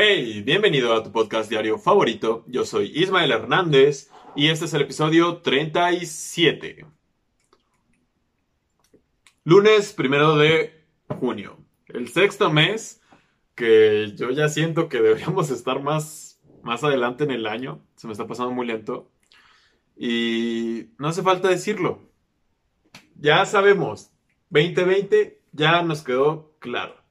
Hey, bienvenido a tu podcast diario favorito. Yo soy Ismael Hernández y este es el episodio 37. Lunes primero de junio. El sexto mes que yo ya siento que deberíamos estar más, más adelante en el año. Se me está pasando muy lento. Y no hace falta decirlo. Ya sabemos. 2020 ya nos quedó claro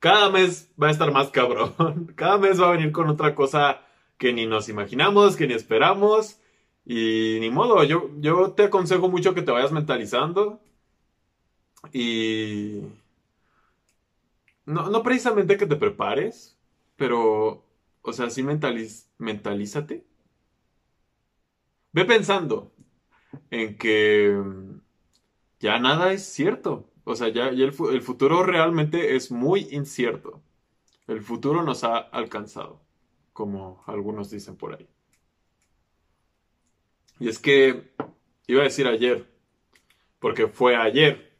cada mes va a estar más cabrón. Cada mes va a venir con otra cosa que ni nos imaginamos, que ni esperamos. Y ni modo, yo, yo te aconsejo mucho que te vayas mentalizando. Y... No, no precisamente que te prepares, pero, o sea, sí mentaliz, mentalízate. Ve pensando en que ya nada es cierto. O sea, ya, el, futuro realmente es muy incierto. El futuro nos ha alcanzado, como algunos dicen por ahí. Y es que, iba a decir ayer, porque fue ayer,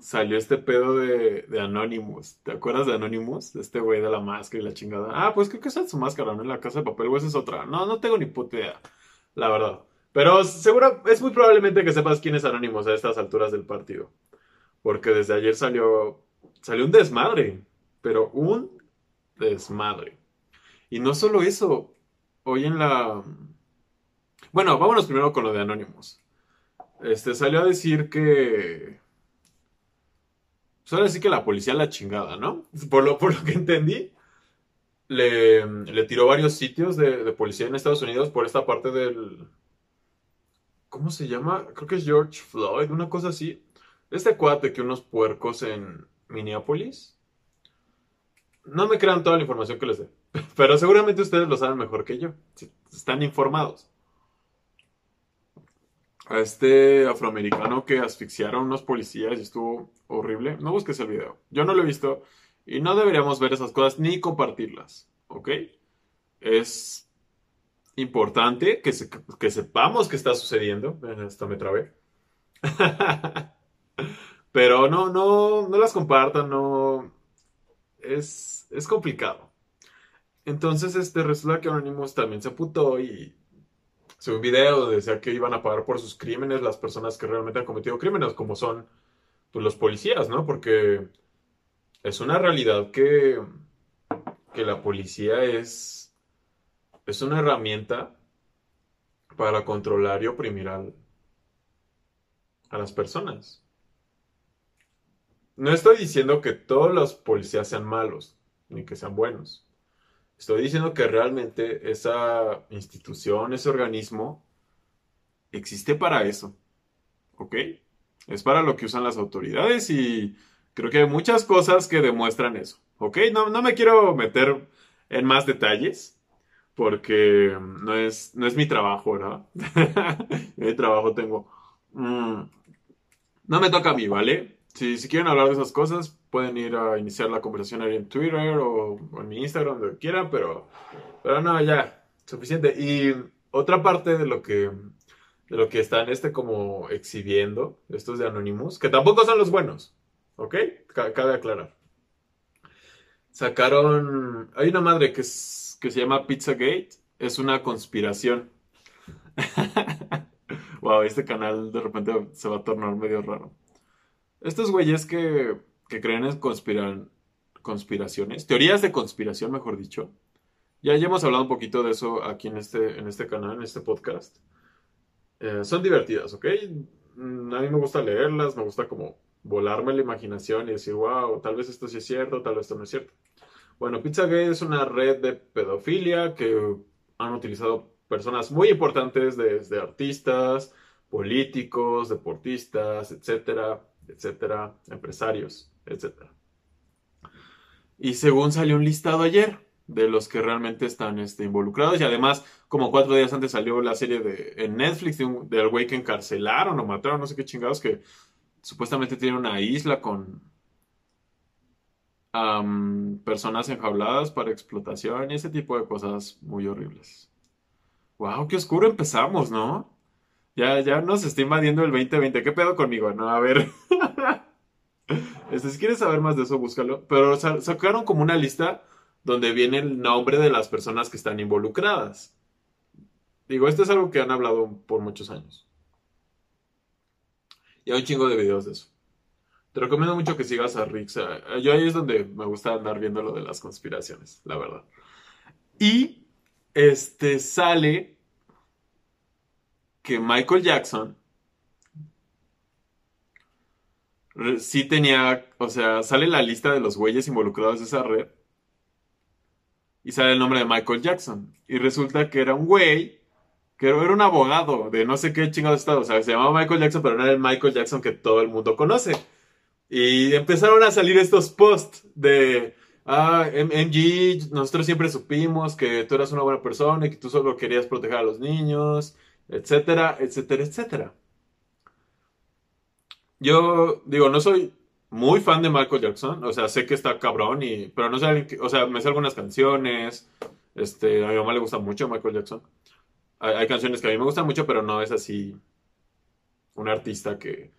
salió este pedo de, Anonymous. ¿Te acuerdas de Anonymous? Este güey de la máscara y la chingada. Ah, pues creo que esa es su máscara, ¿no? En la casa de papel, o esa es otra. No, no tengo ni puta idea, la verdad. Pero seguro, es muy probablemente que sepas quién es Anonymous a estas alturas del partido. Porque desde ayer salió, salió un desmadre, pero un desmadre. Y no solo eso, hoy en la... Bueno, vámonos primero con lo de Anonymous. Este salió a decir que... Solo decir que la policía la chingada, ¿no? Por lo, por lo que entendí, le, le tiró varios sitios de, de, policía en Estados Unidos por esta parte del... ¿Cómo se llama? Creo que es George Floyd, una cosa así. Este cuate que unos puercos en Minneapolis. No me crean toda la información que les dé. Pero seguramente ustedes lo saben mejor que yo. Están informados. A este afroamericano que asfixiaron unos policías y estuvo horrible. No busques el video. Yo no lo he visto. Y no deberíamos ver esas cosas ni compartirlas. ¿Ok? Es importante que, sepamos qué está sucediendo. Hasta me trabé. Pero no, no, no las compartan, no. Es, es complicado. Entonces, este, resulta que Anonymous también se putó y subió un video donde decía que iban a pagar por sus crímenes las personas que realmente han cometido crímenes, como son pues, los policías, ¿no? Porque es una realidad que, que la policía es, es una herramienta para controlar y oprimir a las personas. No estoy diciendo que todos los policías sean malos, ni que sean buenos. Estoy diciendo que realmente esa institución, ese organismo, existe para eso. ¿Ok? Es para lo que usan las autoridades y creo que hay muchas cosas que demuestran eso. ¿Ok? No, me quiero meter en más detalles porque no es, no es mi trabajo, ¿verdad? mi trabajo tengo... Mm, no me toca a mí, ¿vale? Si, quieren hablar de esas cosas, pueden ir a iniciar la conversación ahí en Twitter o, en mi Instagram, donde quieran, pero, pero no, ya, suficiente. Y otra parte de lo que, de lo que están este como exhibiendo, estos de Anonymous, que tampoco son los buenos, ¿ok? Cabe aclarar. Sacaron, hay una madre que, es, que se llama Pizzagate, es una conspiración. wow, este canal de repente se va a tornar medio raro. Estos güeyes que, que creen en conspiran, conspiraciones, teorías de conspiración, mejor dicho. Ya, ya hemos hablado un poquito de eso aquí en este, en este canal, en este podcast. Eh, son divertidas, ¿ok? Mm, a mí me gusta leerlas, me gusta como volarme la imaginación y decir, wow, tal vez esto sí es cierto, tal vez esto no es cierto. Bueno, Pizzagate es una red de pedofilia que han utilizado personas muy importantes, desde artistas, políticos, deportistas, etcétera, etcétera, empresarios, etcétera. Y según salió un listado ayer de los que realmente están este, involucrados y además como cuatro días antes salió la serie de en Netflix de del güey que encarcelaron o mataron, no sé qué chingados, que supuestamente tiene una isla con personas enjauladas para explotación y ese tipo de cosas muy horribles. Wow, qué oscuro empezamos, ¿no? Ya, ya nos está invadiendo el 2020. ¿Qué pedo conmigo? No, a ver. Este, si quieres saber más de eso, búscalo. Pero sacaron como una lista donde viene el nombre de las personas que están involucradas. Digo, esto es algo que han hablado por muchos años. Y hay un chingo de videos de eso. Te recomiendo mucho que sigas a Rick. yo ahí es donde me gusta andar viendo lo de las conspiraciones, la verdad. Y este sale que Michael Jackson sí tenía, o sea, sale la lista de los güeyes involucrados en esa red y sale el nombre de Michael Jackson. Y resulta que era un güey, que era un abogado de no sé qué chingados estado. O sea, se llamaba Michael Jackson, pero no era el Michael Jackson que todo el mundo conoce. Y empezaron a salir estos posts de, ah, MG, nosotros siempre supimos que tú eras una buena persona y que tú solo querías proteger a los niños, etcétera, etcétera, etcétera. Yo digo, no soy muy fan de Michael Jackson, o sea, sé que está cabrón, y, pero no sé, o sea, me sé algunas canciones, este, a mi mamá le gusta mucho Michael Jackson. Hay, canciones que a mí me gustan mucho, pero no es así un artista que,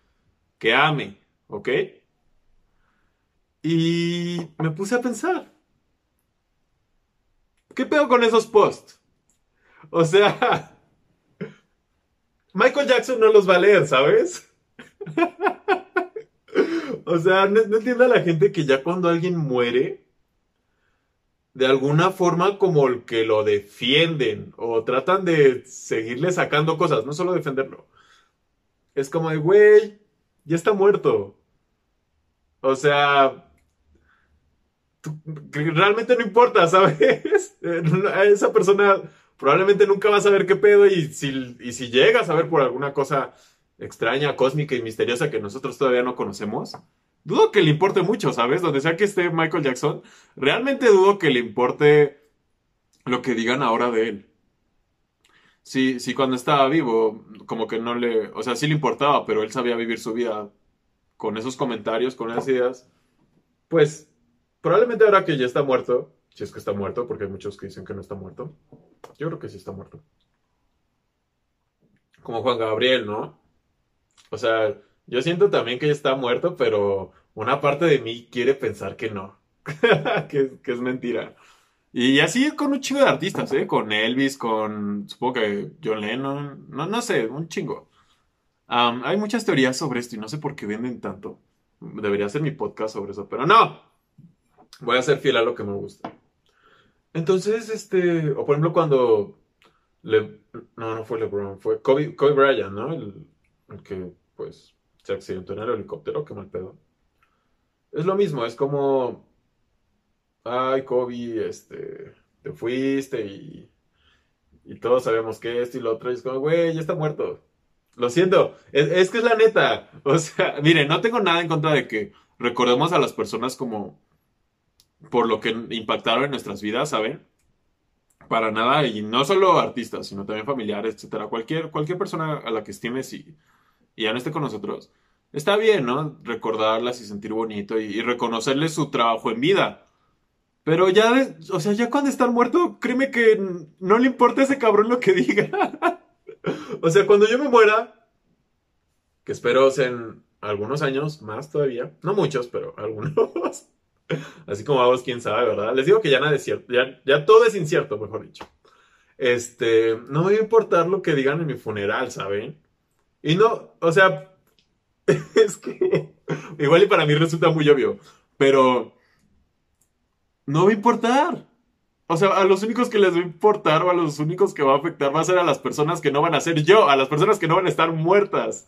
que ame, ¿ok? Y me puse a pensar, ¿qué pedo con esos posts? O sea, Michael Jackson no los va a leer, ¿sabes? o sea, no, entiendo a la gente que ya cuando alguien muere, de alguna forma como el que lo defienden o tratan de seguirle sacando cosas, no solo defenderlo. Es como de, güey, ya está muerto. O sea, realmente no importa, ¿sabes? Esa persona probablemente nunca va a saber qué pedo y si llega a saber por alguna cosa extraña, cósmica y misteriosa que nosotros todavía no conocemos, dudo que le importe mucho, ¿sabes? Donde sea que esté Michael Jackson, realmente dudo que le importe lo que digan ahora de él. Sí, sí, cuando estaba vivo, como que no le, o sea, sí le importaba, pero él sabía vivir su vida con esos comentarios, con esas ideas. Pues, probablemente ahora que ya está muerto, si es que está muerto, porque hay muchos que dicen que no está muerto, yo creo que sí está muerto. Como Juan Gabriel, ¿no? O sea, yo siento también que está muerto, pero una parte de mí quiere pensar que no, que, es mentira. Y así con un chingo de artistas, ¿eh? Con Elvis, con, supongo que John Lennon, no, no sé, un chingo. hay muchas teorías sobre esto y no sé por qué venden tanto. Debería hacer mi podcast sobre eso, pero no. Voy a ser fiel a lo que me gusta. Entonces, este, o por ejemplo cuando Le, no, no fue LeBron, fue Kobe, Kobe Bryant, ¿no? El que pues se accidentó en el helicóptero, qué mal pedo. Es lo mismo, es como, ay, Kobe, este, te fuiste y, y todos sabemos que esto y lo otro, y es como, güey, ya está muerto. Lo siento, es, que es la neta. O sea, mire, no tengo nada en contra de que recordemos a las personas como por lo que impactaron en nuestras vidas, ¿saben? Para nada, y no solo artistas, sino también familiares, etcétera. Cualquier, cualquier persona a la que estimes y y ya no esté con nosotros, está bien, ¿no? Recordarlas y sentir bonito y, reconocerles su trabajo en vida. Pero ya, o sea, ya cuando están muertos, créeme que no le importa a ese cabrón lo que diga. o sea, cuando yo me muera, que espero sean algunos años más todavía, no muchos, pero algunos. Así como vamos, quién sabe, ¿verdad? Les digo que ya nada es cierto, ya, ya todo es incierto, mejor dicho. Este, no me va a importar lo que digan en mi funeral, ¿saben? Y no, o sea, es que igual y para mí resulta muy obvio, pero no va a importar. O sea, a los únicos que les va a importar o a los únicos que va a afectar va a ser a las personas que no van a ser yo, a las personas que no van a estar muertas.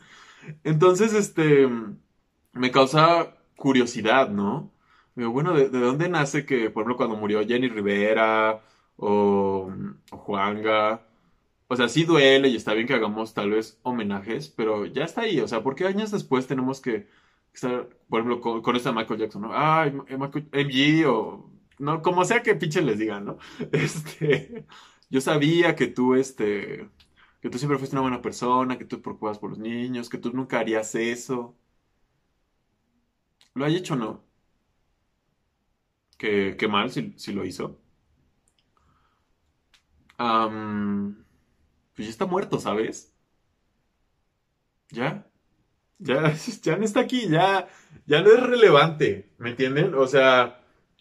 Entonces, este, me causa curiosidad, ¿no? Digo, bueno, ¿de, dónde nace que, por ejemplo, cuando murió Jenny Rivera o, o Juanga, o sea, sí duele y está bien que hagamos tal vez homenajes, pero ya está ahí. O sea, ¿por qué años después tenemos que estar, por ejemplo, con, con esta Michael Jackson, ¿no? Ay, MG o... No, como sea que pinche les digan, ¿no? Este, yo sabía que tú, este, que tú siempre fuiste una buena persona, que tú te preocupas por los niños, que tú nunca harías eso. ¿Lo hay hecho o no? Qué, qué mal si, si lo hizo. Um, pues ya está muerto, ¿sabes? Ya, ya, ya no está aquí, ya, ya no es relevante, ¿me entienden? O sea,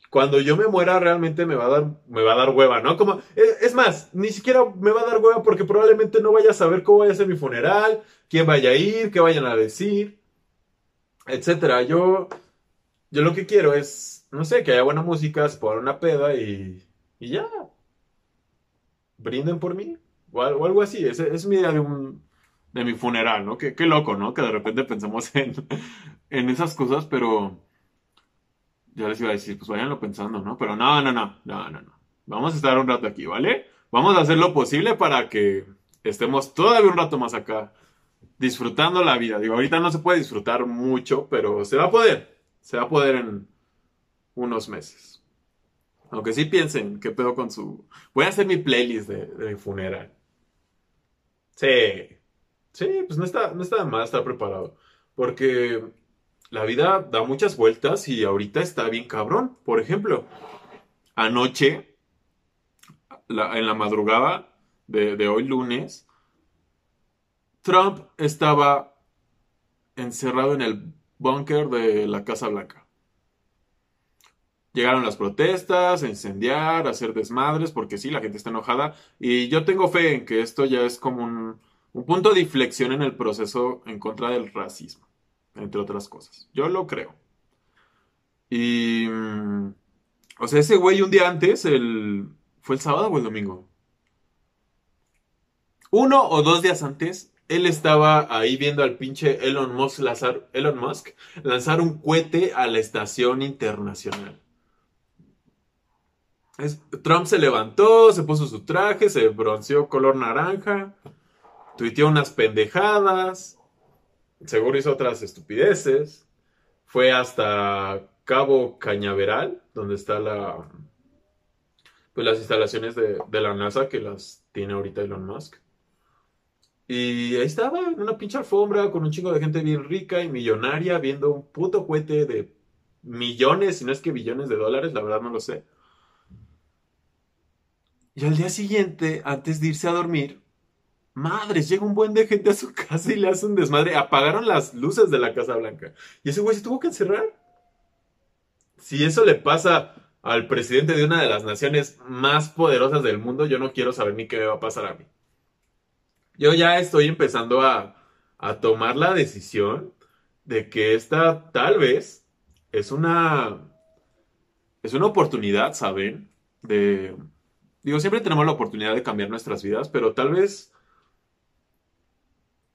cuando yo me muera realmente me va a dar, me va a dar hueva, ¿no? Como, es, más, ni siquiera me va a dar hueva porque probablemente no vaya a saber cómo vaya a ser mi funeral, quién vaya a ir, qué vayan a decir, etcétera. Yo, yo lo que quiero es, no sé, que haya buena música, se una peda y, y ya. Brinden por mí. O, al- o algo así. Esa es mi idea de un, de mi funeral, ¿no? Qué, qué loco, ¿no? Que de repente pensamos en, en esas cosas, pero ya les iba a decir, pues váyanlo pensando, ¿no? Pero no, no, no, no, no, no. Vamos a estar un rato aquí, ¿vale? Vamos a hacer lo posible para que estemos todavía un rato más acá disfrutando la vida. Digo, ahorita no se puede disfrutar mucho, pero se va a poder. Se va a poder en unos meses. Aunque sí piensen, ¿qué pedo con su... Voy a hacer mi playlist de, de mi funeral. Sí. Sí, pues no está, no está más estar preparado. Porque la vida da muchas vueltas y ahorita está bien cabrón. Por ejemplo, anoche, en la madrugada de, de hoy lunes, Trump estaba encerrado en el búnker de la Casa Blanca. Llegaron las protestas, a incendiar, a hacer desmadres, porque sí, la gente está enojada. Y yo tengo fe en que esto ya es como un, un punto de inflexión en el proceso en contra del racismo, entre otras cosas. Yo lo creo. Y... mm, O sea, ese güey un día antes, el... ¿Fue el sábado o el domingo? Uno o dos días antes, él estaba ahí viendo al pinche Elon Musk Elon Musk lanzar un cohete a la estación internacional. Trump se levantó, se puso su traje, se bronceó color naranja, tuiteó unas pendejadas, seguro hizo otras estupideces, fue hasta Cabo Cañaveral, donde está la, pues las instalaciones de, de la NASA que las tiene ahorita Elon Musk. Y ahí estaba, en una pinche alfombra, con un chingo de gente bien rica y millonaria, viendo un puto cohete de millones, si no es que billones de dólares, la verdad no lo sé. Y al día siguiente, antes de irse a dormir, madres, llega un buen de gente a su casa y le hace un desmadre. Apagaron las luces de la Casa Blanca. Y ese güey se tuvo que encerrar. Si eso le pasa al presidente de una de las naciones más poderosas del mundo, yo no quiero saber ni qué me va a pasar a mí. Yo ya estoy empezando a, a tomar la decisión de que esta tal vez es una es una oportunidad, ¿saben? De digo, siempre tenemos la oportunidad de cambiar nuestras vidas, pero tal vez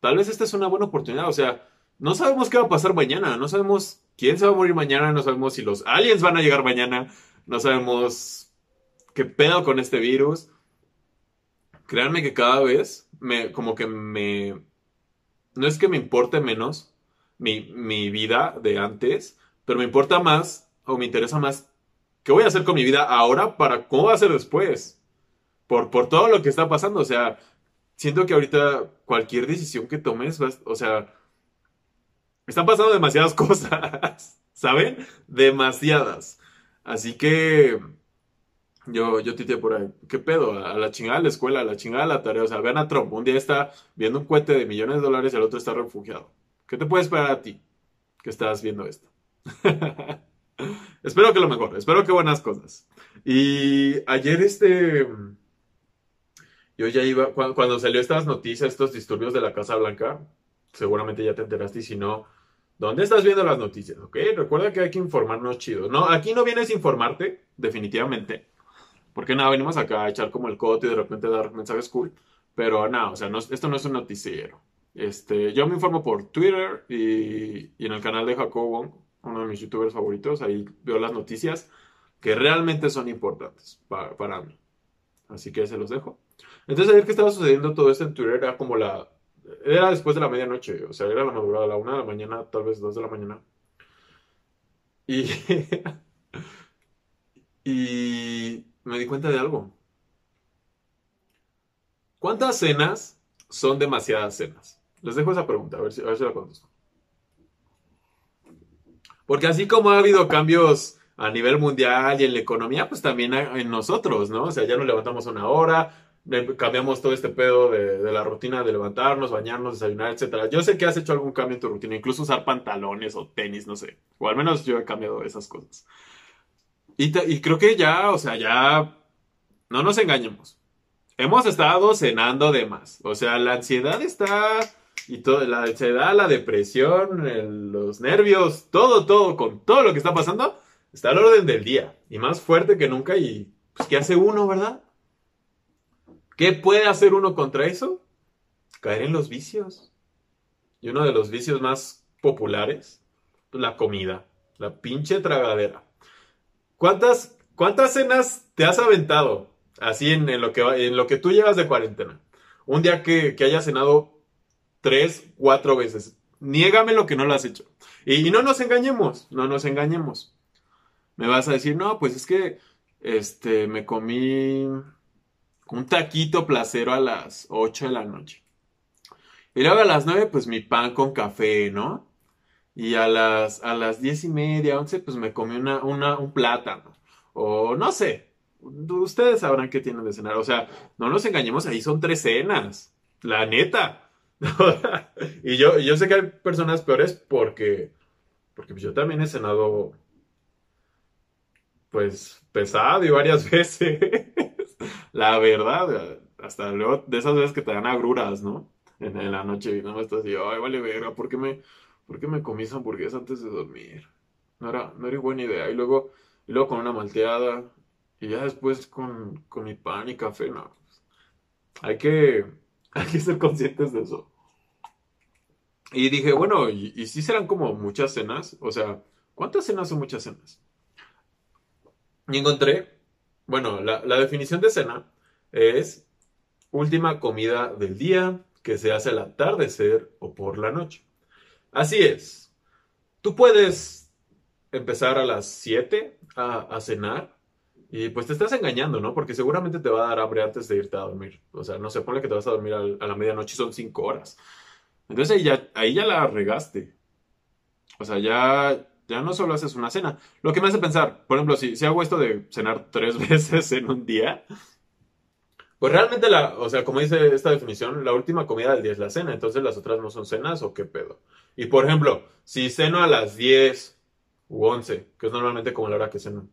tal vez esta es una buena oportunidad, o sea, no sabemos qué va a pasar mañana, no sabemos quién se va a morir mañana, no sabemos si los aliens van a llegar mañana, no sabemos qué pedo con este virus. Créanme que cada vez me, como que me, no es que me importe menos mi, mi vida de antes, pero me importa más o me interesa más qué voy a hacer con mi vida ahora para cómo va a ser después. Por, por todo lo que está pasando. O sea, siento que ahorita cualquier decisión que tomes, o sea, están pasando demasiadas cosas, ¿saben? Demasiadas. Así que yo, yo tuiteé por ahí, ¿qué pedo? A la chingada de la escuela, a la chingada de la tarea. O sea, vean a Trump, un día está viendo un cohete de millones de dólares y el otro está refugiado. ¿Qué te puede esperar a ti que estás viendo esto? espero que lo mejor, espero que buenas cosas. Y ayer este, yo ya iba, cuando, cuando salió estas noticias, estos disturbios de la Casa Blanca, seguramente ya te enteraste y si no, ¿dónde estás viendo las noticias? ¿Ok? Recuerda que hay que informarnos chido. No, aquí no vienes a informarte, definitivamente. Porque nada, venimos acá a echar como el coto y de repente dar mensajes cool. Pero nada, o sea, no, esto no es un noticiero. Este, yo me informo por Twitter y, y en el canal de Jacobo uno de mis youtubers favoritos. Ahí veo las noticias que realmente son importantes para, para mí. Así que se los dejo. Entonces, ayer que estaba sucediendo todo esto en Twitter era como la. Era después de la medianoche, o sea, era la madrugada, la una de la mañana, tal vez dos de la mañana. Y. y me di cuenta de algo. ¿Cuántas cenas son demasiadas cenas? Les dejo esa pregunta, a ver si, a ver si la contesto. Porque así como ha habido cambios a nivel mundial y en la economía, pues también en nosotros, ¿no? O sea, ya nos levantamos una hora, cambiamos todo este pedo de, la rutina de levantarnos, bañarnos, desayunar, etcétera. Yo sé que has hecho algún cambio en tu rutina, incluso usar pantalones o tenis, no sé. O al menos yo he cambiado esas cosas. Y, y creo que ya, o sea, ya, no nos engañemos. Hemos estado cenando de más. O sea, la ansiedad está y todo, la ansiedad, la depresión, los nervios, todo, todo, con todo lo que está pasando, está al orden del día. Y más fuerte que nunca. Y, pues, ¿qué hace uno, verdad? ¿Qué puede hacer uno contra eso? Caer en los vicios. Y uno de los vicios más populares, pues, la comida, la pinche tragadera. ¿Cuántas, cuántas cenas te has aventado así en, lo, que, en lo que tú llevas de cuarentena? Un día que, que hayas cenado tres, cuatro veces. Niégame lo que no lo has hecho. Y, no nos engañemos, no nos engañemos. Me vas a decir, no, pues es que este, me comí un taquito placero a las 8 de la noche. Y luego a las 9, pues mi pan con café, ¿no? Y a las, a las 10 y media, 11, pues me comí una, un plátano. O no sé. Ustedes sabrán qué tienen de cenar. O sea, no nos engañemos, ahí son tres cenas. La neta. y yo, yo sé que hay personas peores porque, porque yo también he cenado, pues, pesado y varias veces. la verdad, hasta luego de esas veces que te dan agruras, ¿no? En, la noche y no estás así, ay, vale verga, ¿por qué me, por qué me comí esa hamburguesa antes de dormir? No era, no era buena idea. Y luego, y luego con una malteada y ya después con, con mi pan y café, no. Hay que, hay que ser conscientes de eso. Y dije, bueno, ¿y, si serán como muchas cenas? O sea, ¿cuántas cenas son muchas cenas? Y encontré, bueno, la, definición de cena es última comida del día que se hace al atardecer o por la noche. Así es. Tú puedes empezar a las 7 a, cenar y pues te estás engañando, ¿no? Porque seguramente te va a dar hambre antes de irte a dormir. O sea, no se pone que te vas a dormir a la medianoche y son 5 horas. Entonces ahí ya, ahí ya la regaste. O sea, ya, ya no solo haces una cena. Lo que me hace pensar, por ejemplo, si, hago esto de cenar tres veces en un día, pues realmente la, o sea, como dice esta definición, la última comida del día es la cena, entonces las otras no son cenas o qué pedo. Y por ejemplo, si ceno a las 10 u 11, que es normalmente como la hora que ceno,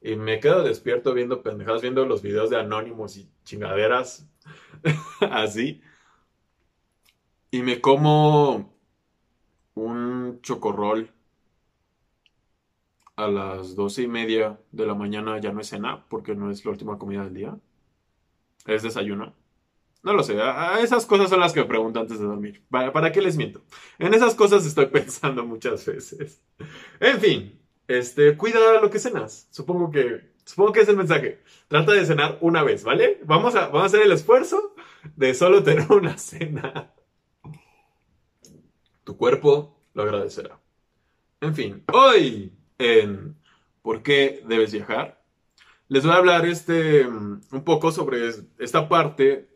y me quedo despierto viendo pendejadas, viendo los videos de Anónimos y chingaderas así, y me como un chocorrol a las doce y media de la mañana ya no es cena porque no es la última comida del día. Es desayuno. No lo sé, esas cosas son las que me pregunto antes de dormir. ¿Para, ¿Para qué les miento? En esas cosas estoy pensando muchas veces. En fin, este, cuida lo que cenas. Supongo que, supongo que es el mensaje. Trata de cenar una vez, ¿vale? Vamos a, vamos a hacer el esfuerzo de solo tener una cena. Tu cuerpo lo agradecerá. En fin, hoy en ¿Por qué debes viajar? Les voy a hablar este, un poco sobre esta parte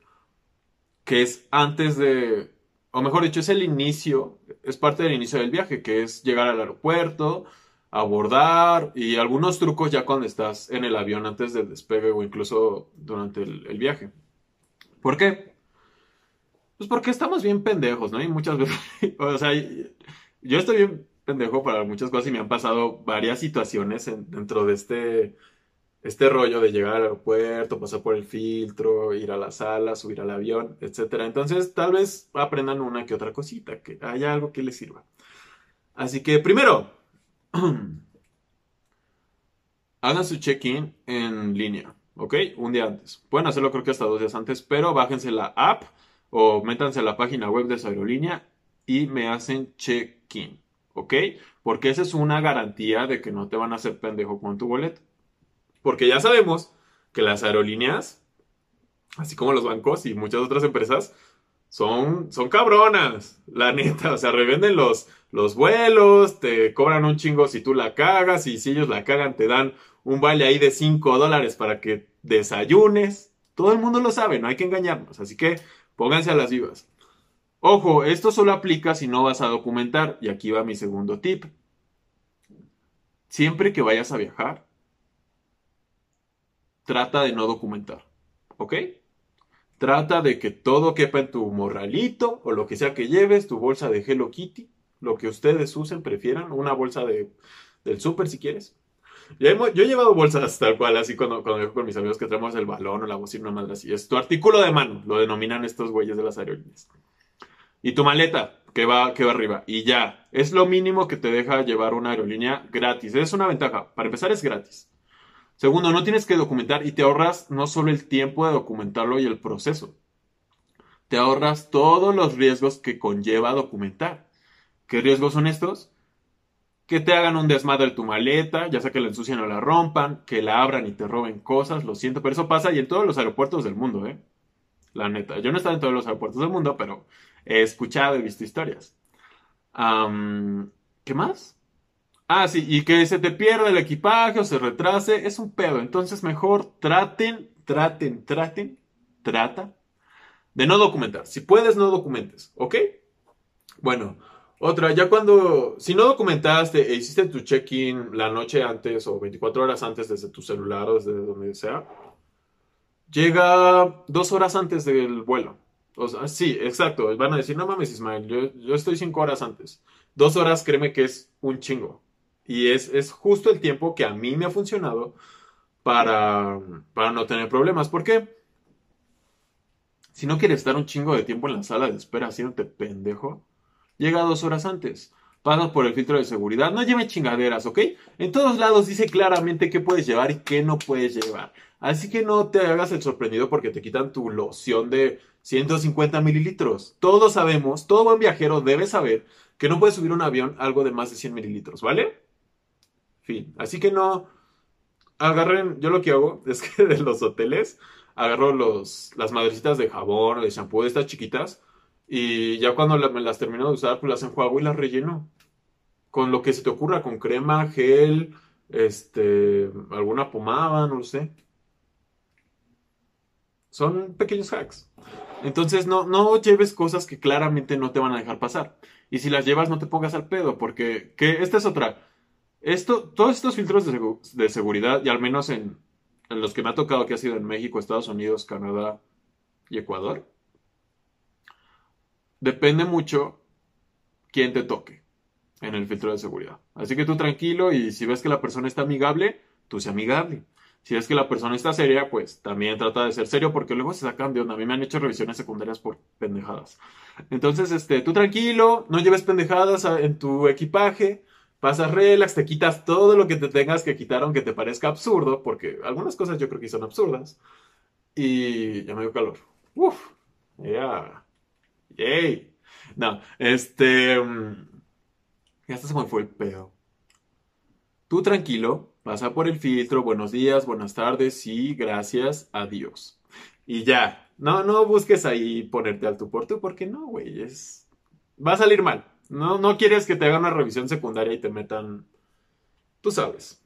que es antes de, o mejor dicho, es el inicio, es parte del inicio del viaje, que es llegar al aeropuerto, abordar y algunos trucos ya cuando estás en el avión antes del despegue o incluso durante el, viaje. ¿Por qué? Pues porque estamos bien pendejos, ¿no? Y muchas veces, o sea, yo estoy bien pendejo para muchas cosas y me han pasado varias situaciones dentro de este, este rollo de llegar al aeropuerto, pasar por el filtro, ir a la sala, subir al avión, etc. Entonces, tal vez aprendan una que otra cosita, que haya algo que les sirva. Así que, primero, hagan su check-in en línea, ¿ok? Un día antes. Pueden hacerlo creo que hasta dos días antes, pero bájense la app o métanse a la página web de su aerolínea y me hacen check-in, ¿ok? Porque esa es una garantía de que no te van a hacer pendejo con tu boleto. Porque ya sabemos que las aerolíneas, así como los bancos y muchas otras empresas, son, son cabronas, la neta. O sea, revenden los, los vuelos, te cobran un chingo si tú la cagas y si ellos la cagan te dan un vale ahí de 5 dólares para que desayunes. Todo el mundo lo sabe, no hay que engañarnos. Así que Pónganse a las vivas. Ojo, esto solo aplica si no vas a documentar. Y aquí va mi segundo tip. Siempre que vayas a viajar, trata de no documentar. ¿Ok? Trata de que todo quepa en tu morralito o lo que sea que lleves, tu bolsa de Hello Kitty, lo que ustedes usen, prefieran, una bolsa de, del súper si quieres. Yo he, llevado bolsas tal cual, así cuando, cuando viajo con mis amigos que traemos el balón o la bocina, una madre así. Es tu artículo de mano, lo denominan estos güeyes de las aerolíneas. Y tu maleta, que va, que va arriba. Y ya, es lo mínimo que te deja llevar una aerolínea gratis. Es una ventaja. Para empezar, es gratis. Segundo, no tienes que documentar y te ahorras no solo el tiempo de documentarlo y el proceso. Te ahorras todos los riesgos que conlleva documentar. ¿Qué riesgos son estos? que te hagan un desmadre tu maleta, ya sea que la ensucien o la rompan, que la abran y te roben cosas, lo siento, pero eso pasa y en todos los aeropuertos del mundo, ¿eh? La neta, yo no he estado en todos los aeropuertos del mundo, pero he escuchado, he visto historias. ¿Qué más? Ah, sí, y que se te pierda el equipaje o se retrase, es un pedo. Entonces mejor traten, traten, traten, trata de no documentar. Si puedes, no documentes, ¿ok? Bueno, otra, ya cuando, si no documentaste e hiciste tu check-in la noche antes o 24 horas antes desde tu celular o desde donde sea, llega dos horas antes del vuelo. Sí, exacto. Van a decir, no mames, Ismael, yo estoy cinco horas antes. Dos horas, créeme que es un chingo. Y es, es justo el tiempo que a mí me ha funcionado para, para no tener problemas. ¿Por qué? Si no quieres estar un chingo de tiempo en la sala de espera haciéndote pendejo, llega dos horas antes. Pasas por el filtro de seguridad. No lleve chingaderas, ¿ok? En todos lados dice claramente qué puedes llevar y qué no puedes llevar. Así que no te hagas el sorprendido porque te quitan tu loción de 150 mililitros. Todos sabemos, todo buen viajero debe saber que no puedes subir un avión algo de más de 100 mililitros, ¿vale? Fin. Así que no agarren, yo lo que hago es que de los hoteles agarro los, las madrecitas de jabón de shampoo de estas chiquitas y ya cuando me las termino de usar, pues las enjuago y las relleno. Con lo que se te ocurra, con crema, gel, este, alguna pomada, no lo sé. Son pequeños hacks. Entonces no, no lleves cosas que claramente no te van a dejar pasar. Y si las llevas, no te pongas al pedo, porque que esta es otra. Esto, todos estos filtros de, seguridad, y al menos en, en los que me ha tocado que ha sido en México, Estados Unidos, Canadá y Ecuador, depende mucho quién te toque en el filtro de seguridad. Así que tú tranquilo y si ves que la persona está amigable, tú sé amigable. Si ves que la persona está seria, pues también trata de ser serio porque luego se sacan de onda. A mí me han hecho revisiones secundarias por pendejadas. Entonces, este, tú tranquilo, no lleves pendejadas en tu equipaje, pasas relax, te quitas todo lo que te tengas que quitar aunque te parezca absurdo, porque algunas cosas yo creo que son absurdas. Y ya me dio calor. Uf, ya. ¡Yay! No, este. Mm, ya hasta se me fue el pedo. Tú tranquilo, pasa por el filtro, buenos días, buenas tardes y gracias a Dios. Y ya, no, no busques ahí ponerte al tú por tú, porque no, güey, es... Va a salir mal. No, no quieres que te hagan una revisión secundaria y te metan... Tú sabes.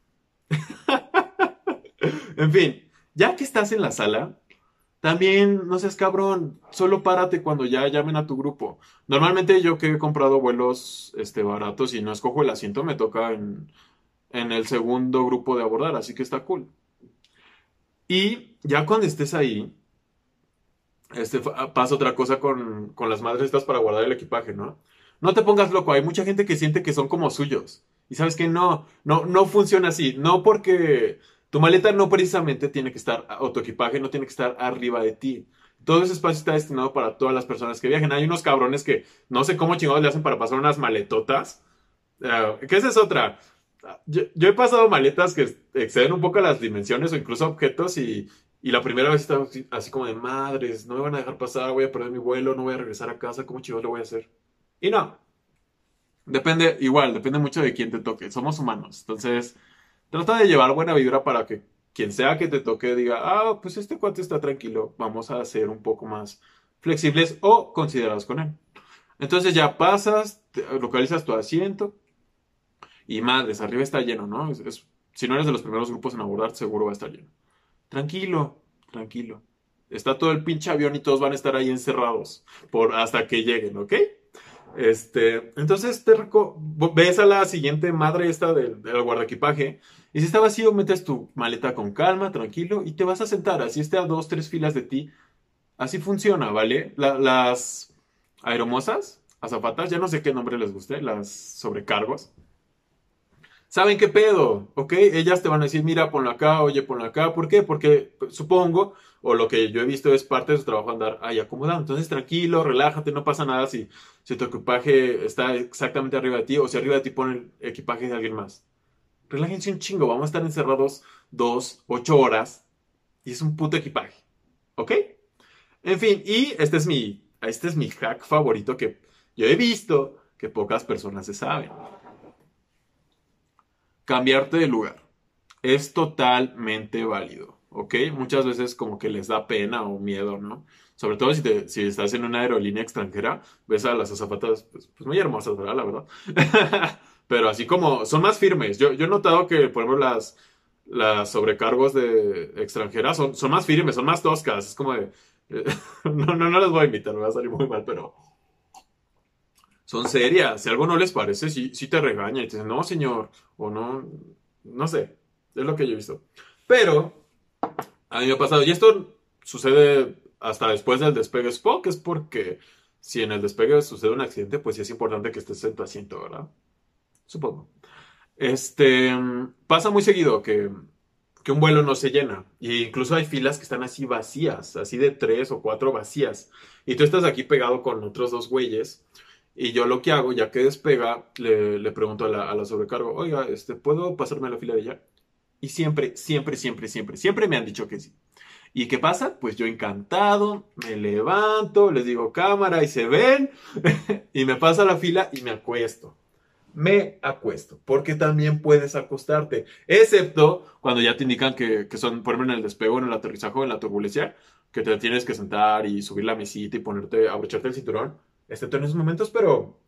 en fin, ya que estás en la sala, también, no seas cabrón, solo párate cuando ya llamen a tu grupo. Normalmente yo que he comprado vuelos este, baratos y no escojo el asiento, me toca en, en el segundo grupo de abordar, así que está cool. Y ya cuando estés ahí, este, pasa otra cosa con, con las madres estas para guardar el equipaje, ¿no? No te pongas loco, hay mucha gente que siente que son como suyos. Y sabes que no, no, no funciona así. No porque tu maleta no precisamente tiene que estar, o tu equipaje no tiene que estar arriba de ti. Todo ese espacio está destinado para todas las personas que viajen. Hay unos cabrones que no sé cómo chingados le hacen para pasar unas maletotas. Uh, que esa es otra. Yo, he pasado maletas que exceden un poco las dimensiones o incluso objetos y, y la primera vez estaba así, como de madres, no me van a dejar pasar, voy a perder mi vuelo, no voy a regresar a casa, ¿cómo chingados lo voy a hacer? Y no. Depende, igual, depende mucho de quién te toque. Somos humanos. Entonces, Trata de llevar buena vibra para que quien sea que te toque diga, ah, pues este cuate está tranquilo, vamos a ser un poco más flexibles o considerados con él. Entonces ya pasas, localizas tu asiento y madres, arriba está lleno, ¿no? si no eres de los primeros grupos en abordar, seguro va a estar lleno. Tranquilo, tranquilo. Está todo el pinche avión y todos van a estar ahí encerrados por hasta que lleguen, ¿ok? Este, entonces te ves a la siguiente madre esta del, del guardaequipaje y si está vacío metes tu maleta con calma, tranquilo y te vas a sentar, así esté a dos, tres filas de ti. Así funciona, ¿vale? las aeromosas, azafatas, ya no sé qué nombre les guste, las sobrecargos. Saben qué pedo, ¿ok? Ellas te van a decir, mira, ponlo acá, oye, ponlo acá. ¿Por qué? Porque pues, supongo, o lo que yo he visto es parte de su trabajo andar ahí acomodado. Entonces, tranquilo, relájate, no pasa nada si, si tu equipaje está exactamente arriba de ti o si arriba de ti pone el equipaje de alguien más. Relájense un chingo, vamos a estar encerrados dos, ocho horas y es un puto equipaje, ¿ok? En fin, y este es mi, este es mi hack favorito que yo he visto que pocas personas se saben cambiarte de lugar. Es totalmente válido, ¿ok? Muchas veces como que les da pena o miedo, ¿no? Sobre todo si, te, si estás en una aerolínea extranjera, ves a las azafatas pues, pues muy hermosas, ¿verdad? La verdad. Pero así como son más firmes. Yo, yo he notado que, por ejemplo, las, las sobrecargos de extranjeras son, son más firmes, son más toscas. Es como de... no, no, no les voy a invitar, me va a salir muy mal, pero son serias. Si algo no les parece, sí, sí te regaña y te dicen, no, señor, o no, no sé. Es lo que yo he visto. Pero, a mí me ha pasado, y esto sucede hasta después del despegue Spock, es porque si en el despegue sucede un accidente, pues sí es importante que estés en tu asiento, ¿verdad? Supongo. Este, pasa muy seguido que, que un vuelo no se llena. Y incluso hay filas que están así vacías, así de tres o cuatro vacías. Y tú estás aquí pegado con otros dos güeyes y yo lo que hago, ya que despega, le, pregunto a la, a la, sobrecargo, oiga, este, ¿puedo pasarme a la fila de allá? Y siempre, siempre, siempre, siempre, siempre me han dicho que sí. ¿Y qué pasa? Pues yo encantado, me levanto, les digo cámara y se ven, y me paso a la fila y me acuesto. Me acuesto, porque también puedes acostarte, excepto cuando ya te indican que, que son, por en el despego, en el aterrizaje, en la turbulencia, que te tienes que sentar y subir la mesita y ponerte, abrocharte el cinturón excepto en esos momentos, pero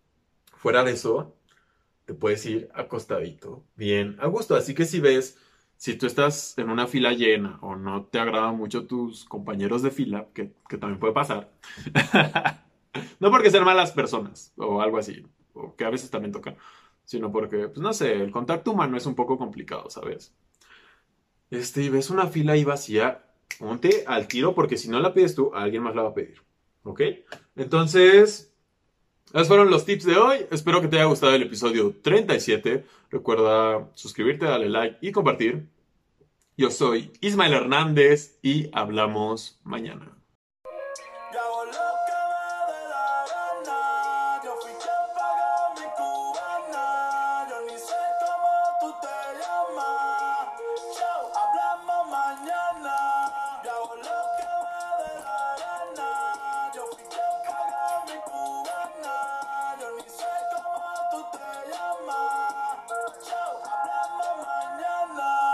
fuera de eso, te puedes ir acostadito, bien a gusto. Así que si ves, si tú estás en una fila llena o no te agradan mucho tus compañeros de fila, que, también puede pasar, no porque sean malas personas o algo así, o que a veces también tocan, sino porque, pues no sé, el contacto humano es un poco complicado, ¿sabes? Este, y ves una fila ahí vacía, ponte al tiro porque si no la pides tú, alguien más la va a pedir. ¿Ok? Entonces, esos fueron los tips de hoy. Espero que te haya gustado el episodio 37. Recuerda suscribirte, darle like y compartir. Yo soy Ismael Hernández y hablamos mañana.